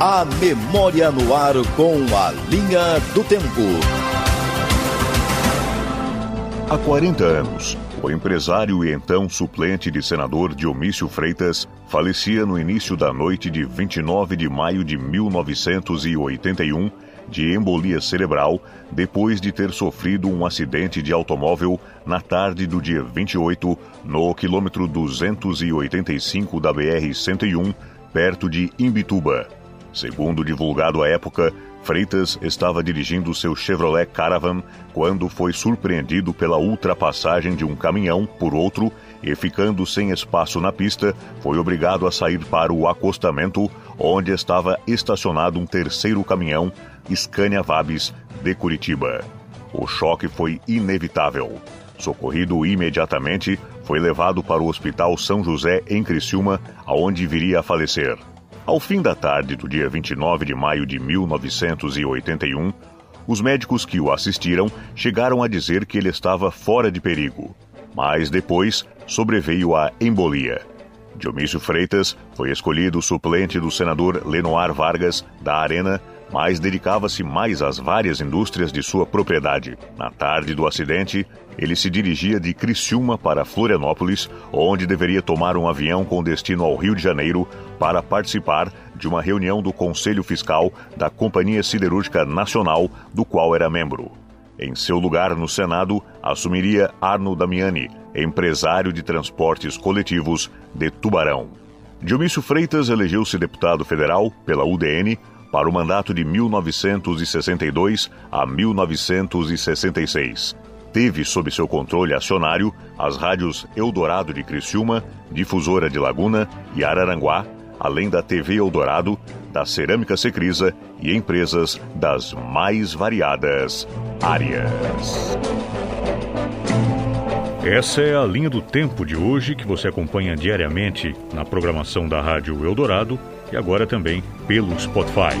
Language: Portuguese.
A memória no ar com a linha do tempo. Há 40 anos, o empresário e então suplente de senador Dionísio Freitas falecia no início da noite de 29 de maio de 1981 de embolia cerebral depois de ter sofrido um acidente de automóvel na tarde do dia 28 no quilômetro 285 da BR-101, perto de Imbituba. Segundo divulgado à época, Freitas estava dirigindo seu Chevrolet Caravan quando foi surpreendido pela ultrapassagem de um caminhão por outro e, ficando sem espaço na pista, foi obrigado a sair para o acostamento, onde estava estacionado um terceiro caminhão Scania Vabis de Curitiba. O choque foi inevitável. Socorrido imediatamente, foi levado para o Hospital São José em Criciúma, aonde viria a falecer. Ao fim da tarde do dia 29 de maio de 1981, os médicos que o assistiram chegaram a dizer que ele estava fora de perigo. Mas depois sobreveio a embolia. Dionísio Freitas foi escolhido suplente do senador Lenoir Vargas, da Arena, mas dedicava-se mais às várias indústrias de sua propriedade. Na tarde do acidente, ele se dirigia de Criciúma para Florianópolis, onde deveria tomar um avião com destino ao Rio de Janeiro para participar de uma reunião do Conselho Fiscal da Companhia Siderúrgica Nacional, do qual era membro. Em seu lugar no Senado, assumiria Arno Damiani, empresário de transportes coletivos de Tubarão. Dionísio Freitas elegeu-se deputado federal pela UDN para o mandato de 1962 a 1966. Teve sob seu controle acionário as rádios Eldorado de Criciúma, Difusora de Laguna e Araranguá, além da TV Eldorado, da Cerâmica Secrisa e empresas das mais variadas áreas. Essa é a linha do tempo de hoje que você acompanha diariamente na programação da Rádio Eldorado e agora também pelo Spotify.